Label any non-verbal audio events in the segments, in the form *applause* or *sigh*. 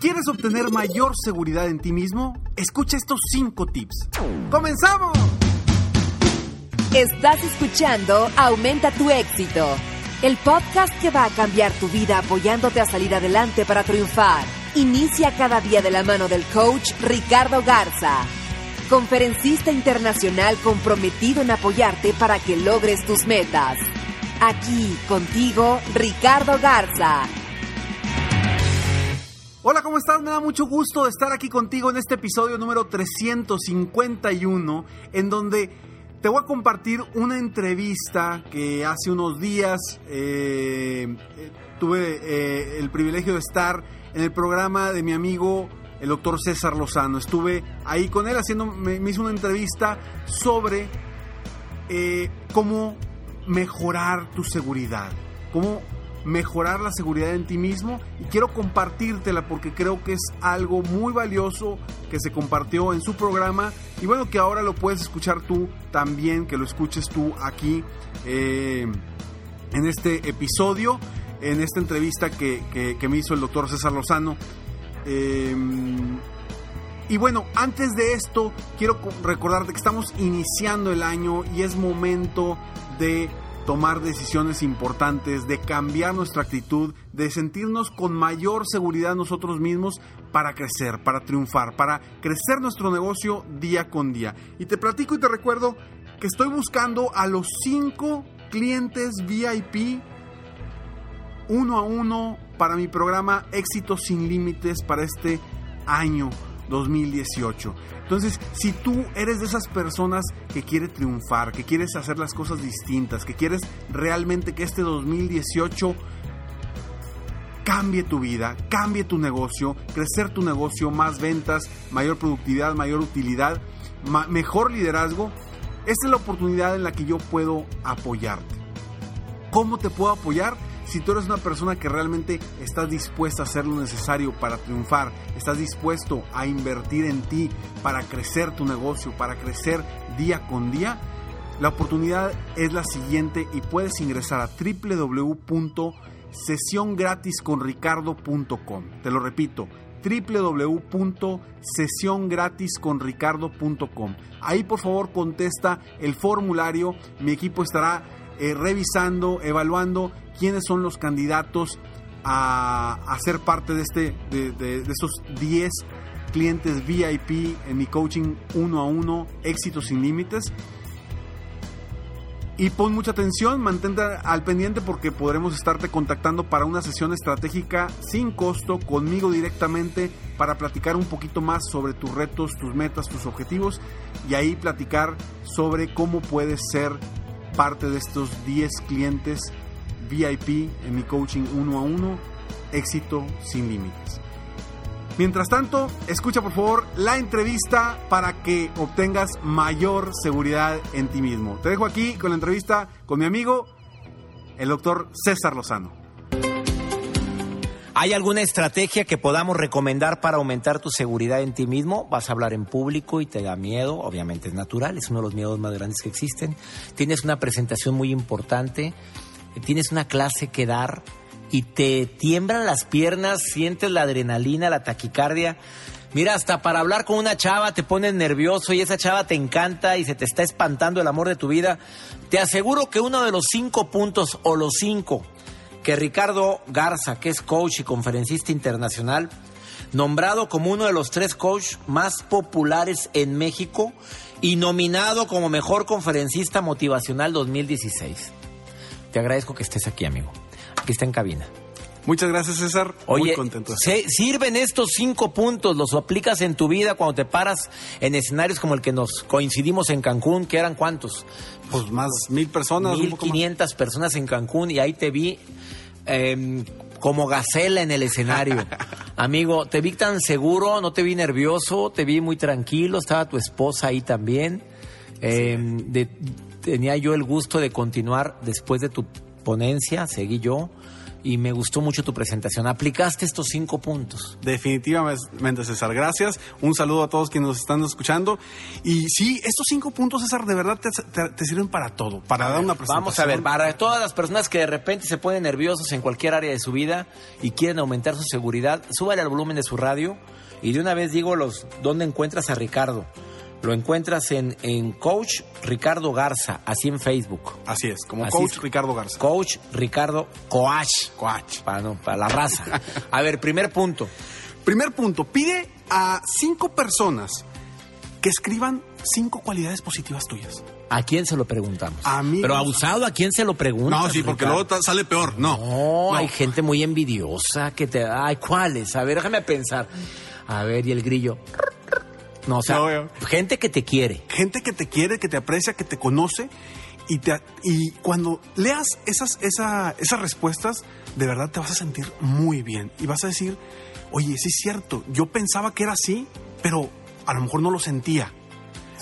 ¿Quieres obtener mayor seguridad en ti mismo? Escucha estos 5 tips. ¡Comenzamos! Estás escuchando Aumenta tu éxito, el podcast que va a cambiar tu vida apoyándote a salir adelante para triunfar. Inicia cada día de la mano del coach Ricardo Garza, conferencista internacional comprometido en apoyarte para que logres tus metas. Aquí contigo, Ricardo Garza. Hola, ¿cómo estás? Me da mucho gusto estar aquí contigo en este episodio número 351, en donde te voy a compartir una entrevista que hace unos días eh, eh, tuve eh, el privilegio de estar en el programa de mi amigo el doctor César Lozano. Estuve ahí con él haciendo, me, me hizo una entrevista sobre cómo mejorar tu seguridad, cómo mejorar la seguridad en ti mismo y quiero compartírtela porque creo que es algo muy valioso que se compartió en su programa y bueno que ahora lo puedes escuchar tú también, que lo escuches tú aquí eh, en este episodio, en esta entrevista que, me hizo el doctor César Lozano. Eh, y bueno, antes de esto, quiero recordarte que estamos iniciando el año y es momento de tomar decisiones importantes, de cambiar nuestra actitud, de sentirnos con mayor seguridad nosotros mismos para crecer, para triunfar, para crecer nuestro negocio día con día. Y te platico y te recuerdo que estoy buscando a los cinco clientes VIP uno a uno para mi programa Éxito sin Límites para este año 2018. Entonces, si tú eres de esas personas que quiere triunfar, que quieres hacer las cosas distintas, que quieres realmente que este 2018 cambie tu vida, cambie tu negocio, crecer tu negocio, más ventas, mayor productividad, mayor utilidad, mejor liderazgo, esta es la oportunidad en la que yo puedo apoyarte. ¿Cómo te puedo apoyar? Si tú eres una persona que realmente estás dispuesta a hacer lo necesario para triunfar, estás dispuesto a invertir en ti para crecer tu negocio, para crecer día con día, la oportunidad es la siguiente y puedes ingresar a www.sesiongratisconricardo.com. Te lo repito, www.sesiongratisconricardo.com. Ahí por favor contesta el formulario, mi equipo estará eh, revisando, evaluando quiénes son los candidatos a, ser parte de, este, de, de, estos 10 clientes VIP en mi coaching uno a uno, éxito sin límites. Y pon mucha atención, mantente al pendiente porque podremos estarte contactando para una sesión estratégica sin costo conmigo directamente para platicar un poquito más sobre tus retos, tus metas, tus objetivos y ahí platicar sobre cómo puedes ser parte de estos 10 clientes VIP en mi coaching uno a uno, éxito sin límites. Mientras tanto, escucha por favor la entrevista para que obtengas mayor seguridad en ti mismo. Te dejo aquí con la entrevista con mi amigo, el doctor César Lozano. ¿Hay alguna estrategia que podamos recomendar para aumentar tu seguridad en ti mismo? Vas a hablar en público y te da miedo, obviamente es natural, es uno de los miedos más grandes que existen. Tienes una presentación muy importante, tienes una clase que dar y te tiemblan las piernas, sientes la adrenalina, la taquicardia. Mira, hasta para hablar con una chava te pones nervioso y esa chava te encanta y se te está espantando el amor de tu vida. Te aseguro que uno de los cinco puntos o los cinco que Ricardo Garza, que es coach y conferencista internacional, nombrado como uno de los tres coaches más populares en México y nominado como mejor conferencista motivacional 2016. Te agradezco que estés aquí, amigo. Aquí está en cabina. Muchas gracias, César. Oye, Muy contento. se- sirven estos cinco puntos, los aplicas en tu vida cuando te paras en escenarios como el que nos coincidimos en Cancún, que eran cuántos? Pues más mil personas. más. 1500 personas en Cancún y ahí te vi em, como gacela en el escenario. *laughs* Amigo, te vi tan seguro, no te vi nervioso, te vi muy tranquilo, estaba tu esposa ahí también. Em, de- tenía yo el gusto de continuar después de tu ponencia, seguí yo. Y me gustó mucho tu presentación. Aplicaste estos cinco puntos. Definitivamente, César. Gracias. Un saludo a todos quienes nos están escuchando. Y sí, estos cinco puntos, César, de verdad te, te- te sirven para todo. Para dar una presentación. Vamos a ver, para todas las personas que de repente se ponen nerviosos en cualquier área de su vida y quieren aumentar su seguridad, súbale al volumen de su radio y de una vez digo los dónde encuentras a Ricardo. Lo encuentras en, en Coach Ricardo Garza, así en Facebook. Así es, como Así coach es. Ricardo Garza. Coach Ricardo Coach. Coach. Para, no, para la raza. *laughs* A ver, primer punto. Primer punto, pide a cinco personas que escriban cinco cualidades positivas tuyas. ¿A quién se lo preguntamos? Amigos. Pero abusado, ¿a quién se lo preguntas? No, sí, porque Ricardo? luego sale peor. No. No, hay gente muy envidiosa que te... Ay, ¿cuáles? A ver, déjame pensar. A ver, y el grillo. No, o sea, No gente que te quiere. Gente que te quiere, que te aprecia, que te conoce. Y, te, y cuando leas esas, esa- esas respuestas, de verdad te vas a sentir muy bien. Y vas a decir, oye, sí es cierto, yo pensaba que era así, pero a lo mejor no lo sentía.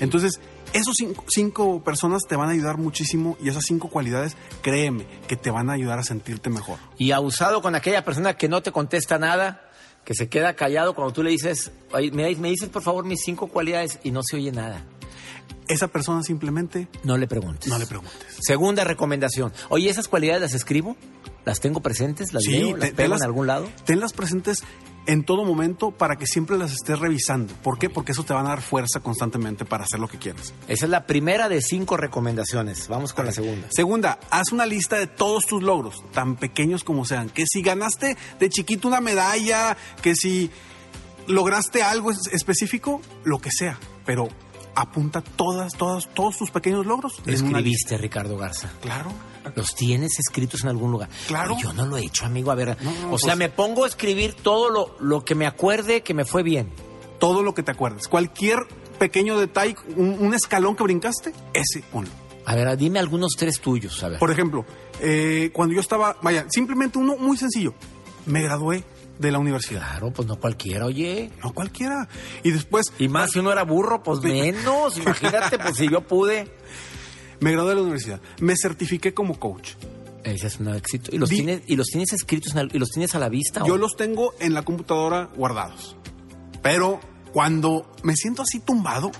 Entonces, esos cinco, cinco personas te van a ayudar muchísimo y esas cinco cualidades, créeme, que te van a ayudar a sentirte mejor. Y abusado con aquella persona que no te contesta nada, que se queda callado cuando tú le dices, "Ay, me, me dices por favor mis cinco cualidades y no se oye nada. Esa persona simplemente No le preguntes. no le preguntes. Segunda recomendación. Oye, ¿esas cualidades las escribo? ¿Las tengo presentes? ¿Las leo? ¿Las te- pego en algún lado? Tenlas presentes en todo momento para que siempre las estés revisando. ¿Por qué? Porque eso te va a dar fuerza constantemente para hacer lo que quieres. Esa es la primera de cinco recomendaciones. Vamos con la segunda. Segunda, haz una lista de todos tus logros, tan pequeños como sean. Que si ganaste de chiquito una medalla, que si lograste algo es- específico, lo que sea. Pero apunta todas, todas, todos tus pequeños logros. Lo escribiste, Ricardo Garza. Claro. ¿Los tienes escritos en algún lugar? Claro. Pero yo no lo he hecho, amigo. A ver, No, no, o sea, pues- me pongo a escribir todo lo, lo que me acuerde que me fue bien. Todo lo que te acuerdes. Cualquier pequeño detalle, un, un escalón que brincaste, ese ponlo. A ver, dime algunos tres tuyos, a ver. Por ejemplo, eh, cuando yo estaba, vaya, simplemente uno muy sencillo, me gradué de la universidad. Claro, pues no cualquiera, oye. No cualquiera. Y después Y más si uno era burro, pues menos. *laughs* Imagínate, pues si yo pude. Me gradué de la universidad. Me certifiqué como coach. Ese es un éxito. ¿Y los, Di- tienes, y los tienes escritos y los tienes a la vista? o- Yo los tengo en la computadora guardados. Pero cuando me siento así tumbado,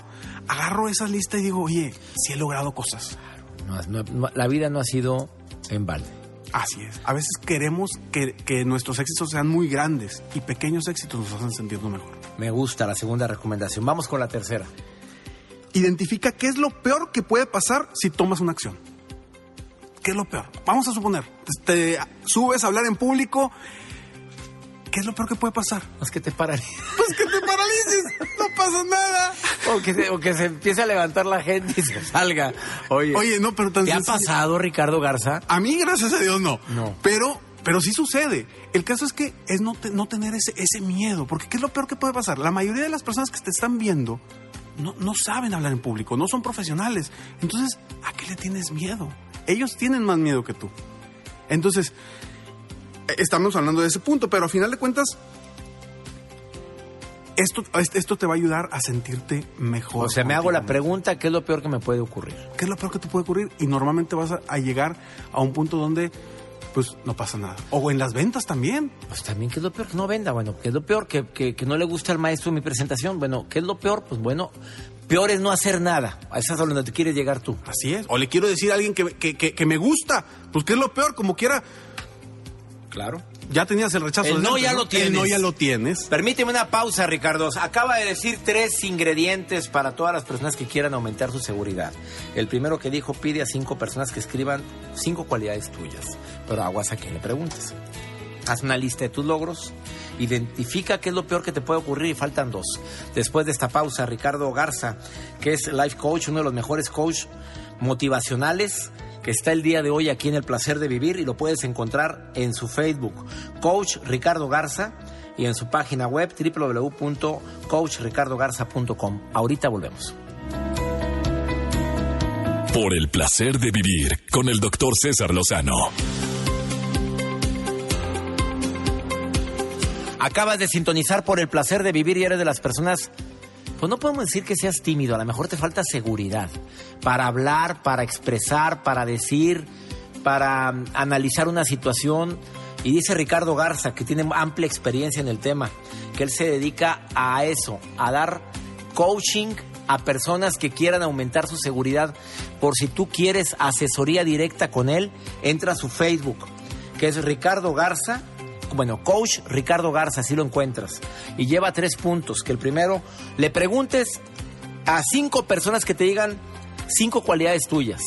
agarro esa lista y digo, oye, sí he logrado cosas. No, no, no, la vida no ha sido en balde. Así es. A veces queremos que, que nuestros éxitos sean muy grandes y pequeños éxitos nos hacen sentirnos mejor. Me gusta la segunda recomendación. Vamos con la tercera. Identifica qué es lo peor que puede pasar si tomas una acción. ¿Qué es lo peor? Vamos a suponer, te subes a hablar en público. ¿Qué es lo peor que puede pasar? Es que te paraliza. Pues que te paralices, no pasa nada. O que, se, o que se empiece a levantar la gente y se salga. Oye, Oye, no, pero tan ¿te ha sencillo. pasado, Ricardo Garza? A mí, gracias a Dios, no. No. Pero, pero sí sucede. El caso es que es no, te- no tener ese, ese miedo, porque ¿qué es lo peor que puede pasar? La mayoría de las personas que te están viendo no, no saben hablar en público, no son profesionales. Entonces, ¿a qué le tienes miedo? Ellos tienen más miedo que tú. Entonces, eh, estamos hablando de ese punto, pero a final de cuentas, esto, esto te va a ayudar a sentirte mejor. O sea, me hago la pregunta, ¿qué es lo peor que me puede ocurrir? ¿Qué es lo peor que te puede ocurrir? Y normalmente vas a, a llegar a un punto donde pues no pasa nada. O en las ventas también. Pues también, ¿qué es lo peor? Que no venda. Bueno, ¿qué es lo peor? Que, que, que no le gusta al maestro mi presentación. Bueno, ¿qué es lo peor? Pues bueno, peor es no hacer nada. A eso es a donde te quieres llegar tú. Así es. O le quiero decir a alguien que, que, que- que me gusta. Pues ¿qué es lo peor? Como quiera. Claro. Ya tenías el rechazo. El no ya lo tienes. El no ya lo tienes. Permíteme una pausa, Ricardo. Acaba de decir tres ingredientes para todas las personas que quieran aumentar su seguridad. El primero que dijo, pide a cinco personas que escriban cinco cualidades tuyas. Pero aguas a quien le preguntes. haz una lista de tus logros, identifica qué es lo peor que te puede ocurrir y faltan dos. Después de esta pausa, Ricardo Garza, que es life coach, uno de los mejores coach motivacionales que está el día de hoy aquí en El Placer de Vivir y lo puedes encontrar en su Facebook, Coach Ricardo Garza, y en su página web www.coachricardogarza.com. Ahorita volvemos. Por el placer de vivir con el doctor César Lozano. Acabas de sintonizar por el placer de vivir y eres de las personas pues no podemos decir que seas tímido, a lo mejor te falta seguridad para hablar, para expresar, para decir, para um, analizar una situación. Y dice Ricardo Garza, que tiene amplia experiencia en el tema, que él se dedica a eso, a dar coaching a personas que quieran aumentar su seguridad. Por si tú quieres asesoría directa con él, entra a su Facebook, que es Ricardo Garza bueno, coach Ricardo Garza, así lo encuentras. Y lleva tres puntos. Que el primero, le preguntes a cinco personas que te digan cinco cualidades tuyas.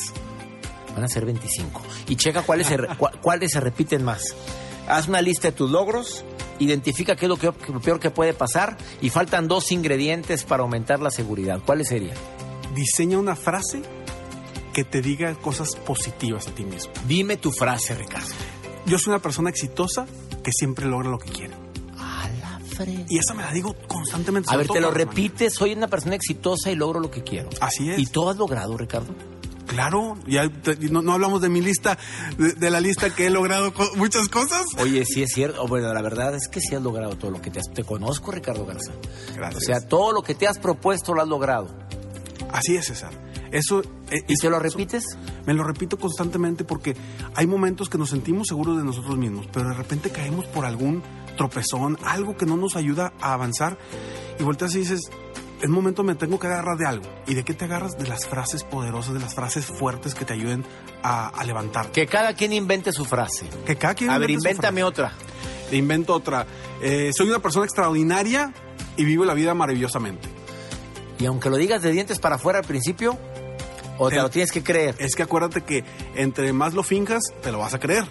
Van a ser 25. Y checa cuáles se, *laughs* cuáles se repiten más. Haz una lista de tus logros, identifica qué es lo, que, lo peor que puede pasar y faltan dos ingredientes para aumentar la seguridad. ¿Cuáles serían? Diseña una frase que te diga cosas positivas a ti mismo. Dime tu frase, Ricardo. Yo soy una persona exitosa siempre logra lo que quiere. A la frente. Y eso me la digo constantemente. A ver, te lo repites, soy una persona exitosa y logro lo que quiero. Así es. ¿Y todo has logrado, Ricardo? Claro, ya no, hablamos de mi lista, de, la lista que he logrado muchas cosas. Oye, sí es cierto. Bueno, la verdad es que sí has logrado todo lo que te has. Te conozco, Ricardo Garza. Gracias. O sea, todo lo que te has propuesto lo has logrado. Así es, César. Eso, eh, ¿Y te lo repites? me lo repito constantemente porque hay momentos que nos sentimos seguros de nosotros mismos, pero de repente caemos por algún tropezón, algo que no nos ayuda a avanzar y volteas y dices, es momento me tengo que agarrar de algo. ¿Y de qué te agarras? De las frases poderosas, de las frases fuertes que te ayuden a, levantar. Que cada quien invente su frase. Que cada quien A ver, invéntame otra. Te invento otra. Eh, soy una persona extraordinaria y vivo la vida maravillosamente. Y aunque lo digas de dientes para afuera al principio, o te, lo tienes que creer. Es que acuérdate que entre más lo finjas, te lo vas a creer.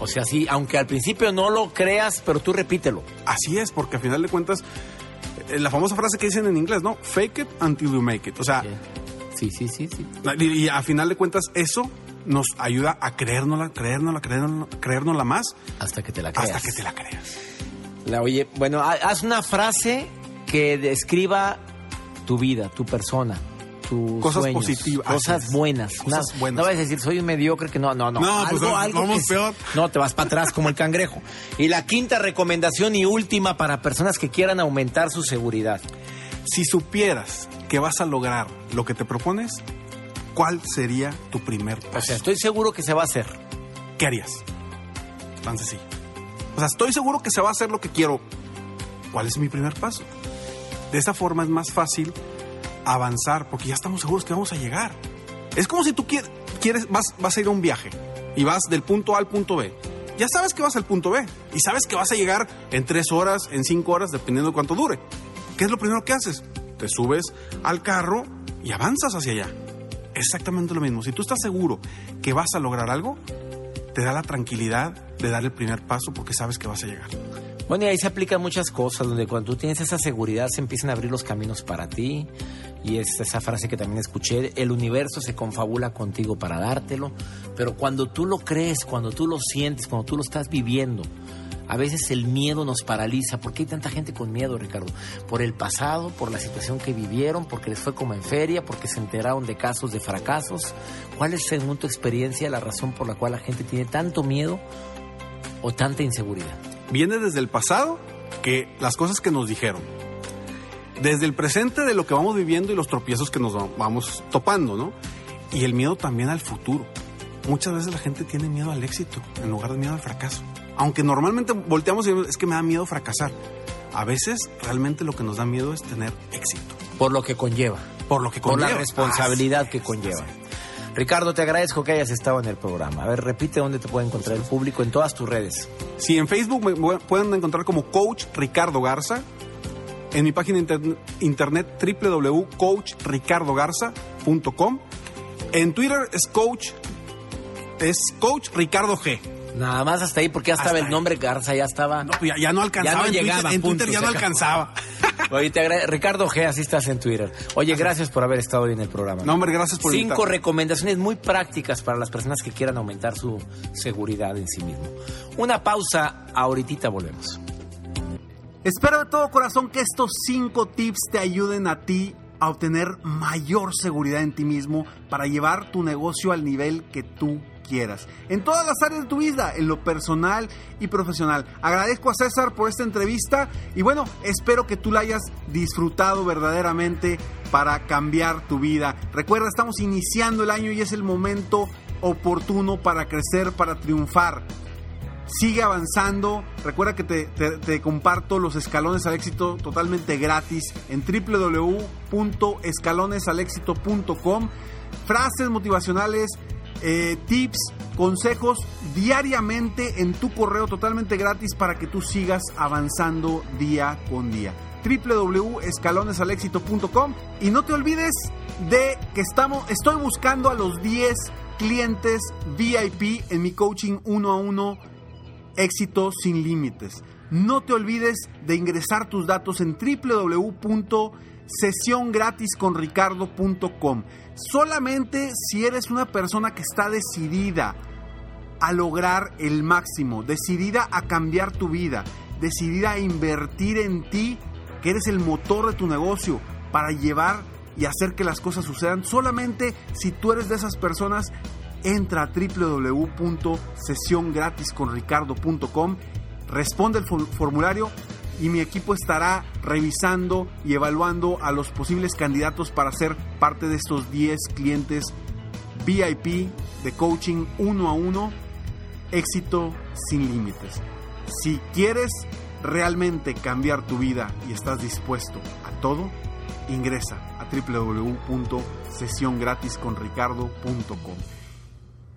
O sea, sí, aunque al principio no lo creas, pero tú repítelo. Así es, porque al final de cuentas, eh, la famosa frase que dicen en inglés, ¿no? Fake it until you make it. O sea, sí, sí, sí, sí. Y, al final de cuentas, eso nos ayuda a creérnosla, creérnosla, creérnosla, creérnosla más. Hasta que te la creas. Hasta que te la creas. La, oye, bueno, haz una frase que describa tu vida, tu persona, tus cosas positivas, cosas buenas. Cosas no, buenas. No vas a decir soy un mediocre que no, no, no. No, pues vamos peor. No, te vas para atrás como el cangrejo. Y la quinta recomendación y última para personas que quieran aumentar su seguridad. Si supieras que vas a lograr lo que te propones, ¿cuál sería tu primer paso? O sea, estoy seguro que se va a hacer. ¿Qué harías? Tan sencillo. O sea, estoy seguro que se va a hacer lo que quiero. ¿Cuál es mi primer paso? De esa forma es más fácil avanzar porque ya estamos seguros que vamos a llegar. Es como si tú quieres, vas, vas a ir a un viaje y vas del punto A al punto B. Ya sabes que vas al punto B y sabes que vas a llegar en tres horas, en cinco horas, dependiendo de cuánto dure. ¿Qué es lo primero que haces? Te subes al carro y avanzas hacia allá. Exactamente lo mismo. Si tú estás seguro que vas a lograr algo, te da la tranquilidad de dar el primer paso porque sabes que vas a llegar. Bueno, y ahí se aplican muchas cosas, donde cuando tú tienes esa seguridad se empiezan a abrir los caminos para ti. Y es esa frase que también escuché, el universo se confabula contigo para dártelo. Pero cuando tú lo crees, cuando tú lo sientes, cuando tú lo estás viviendo, a veces el miedo nos paraliza. ¿Por qué hay tanta gente con miedo, Ricardo? Por el pasado, por la situación que vivieron, porque les fue como en feria, porque se enteraron de casos de fracasos. ¿Cuál es, según tu experiencia, la razón por la cual la gente tiene tanto miedo o tanta inseguridad? Viene desde el pasado que las cosas que nos dijeron. Desde el presente de lo que vamos viviendo y los tropiezos que nos vamos topando, ¿no? Y el miedo también al futuro. Muchas veces la gente tiene miedo al éxito en lugar de miedo al fracaso. Aunque normalmente volteamos y es que me da miedo fracasar. A veces realmente lo que nos da miedo es tener éxito. Por lo que conlleva. Por lo que conlleva. Por la responsabilidad que conlleva. Ricardo, te agradezco que hayas estado en el programa. A ver, repite dónde te puede encontrar el público en todas tus redes. Sí, en Facebook me pueden encontrar como Coach Ricardo Garza. En mi página internet www.coachricardogarza.com. En Twitter es Coach, es Coach Ricardo G. Nada más hasta ahí, porque ya estaba Hasta el nombre Garza, ya estaba. No, ya, ya no alcanzaba. Ya no en llegaba, Twitter, en punto, Twitter ya no acabó. alcanzaba. Oye, te Ricardo G, así estás en Twitter. Oye, gracias por haber estado hoy en el programa. No, hombre, gracias por Cinco recomendaciones muy prácticas para las personas que quieran aumentar su seguridad en sí mismo. Una pausa, ahorita volvemos. Espero de todo corazón que estos cinco tips te ayuden a ti a obtener mayor seguridad en ti mismo para llevar tu negocio al nivel que tú quieras. En todas las áreas de tu vida, en lo personal y profesional. Agradezco a César por esta entrevista y bueno, espero que tú la hayas disfrutado verdaderamente para cambiar tu vida. Recuerda, estamos iniciando el año y es el momento oportuno para crecer, para triunfar. Sigue avanzando. Recuerda que te, te- comparto los escalones al éxito totalmente gratis en www.escalonesalexito.com. Frases motivacionales, eh, tips, consejos diariamente en tu correo totalmente gratis para que tú sigas avanzando día con día www.escalonesalexito.com y no te olvides de que estamos, estoy buscando a los 10 clientes VIP en mi coaching uno a uno éxito sin límites. No te olvides de ingresar tus datos en www.sesiongratisconricardo.com. Solamente si eres una persona que está decidida a lograr el máximo, decidida a cambiar tu vida, decidida a invertir en ti, que eres el motor de tu negocio para llevar y hacer que las cosas sucedan. Solamente si tú eres de esas personas, entra a www.sesiongratisconricardo.com, responde el for- formulario y mi equipo estará revisando y evaluando a los posibles candidatos para ser parte de estos 10 clientes VIP de coaching uno a uno, éxito sin límites. Si quieres realmente cambiar tu vida y estás dispuesto a todo, ingresa a www.sesiongratisconricardo.com.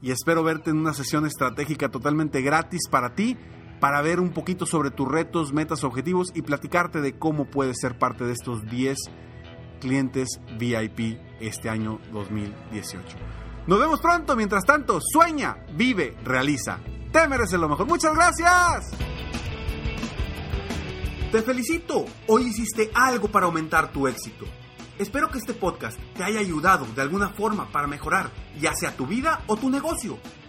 Y espero verte en una sesión estratégica totalmente gratis para ti, para ver un poquito sobre tus retos, metas, objetivos y platicarte de cómo puedes ser parte de estos 10 clientes VIP este año 2018. Nos vemos pronto, mientras tanto, sueña, vive, realiza. Te mereces lo mejor. Muchas gracias. Te felicito, hoy hiciste algo para aumentar tu éxito. Espero que este podcast te haya ayudado de alguna forma para mejorar, ya sea tu vida o tu negocio.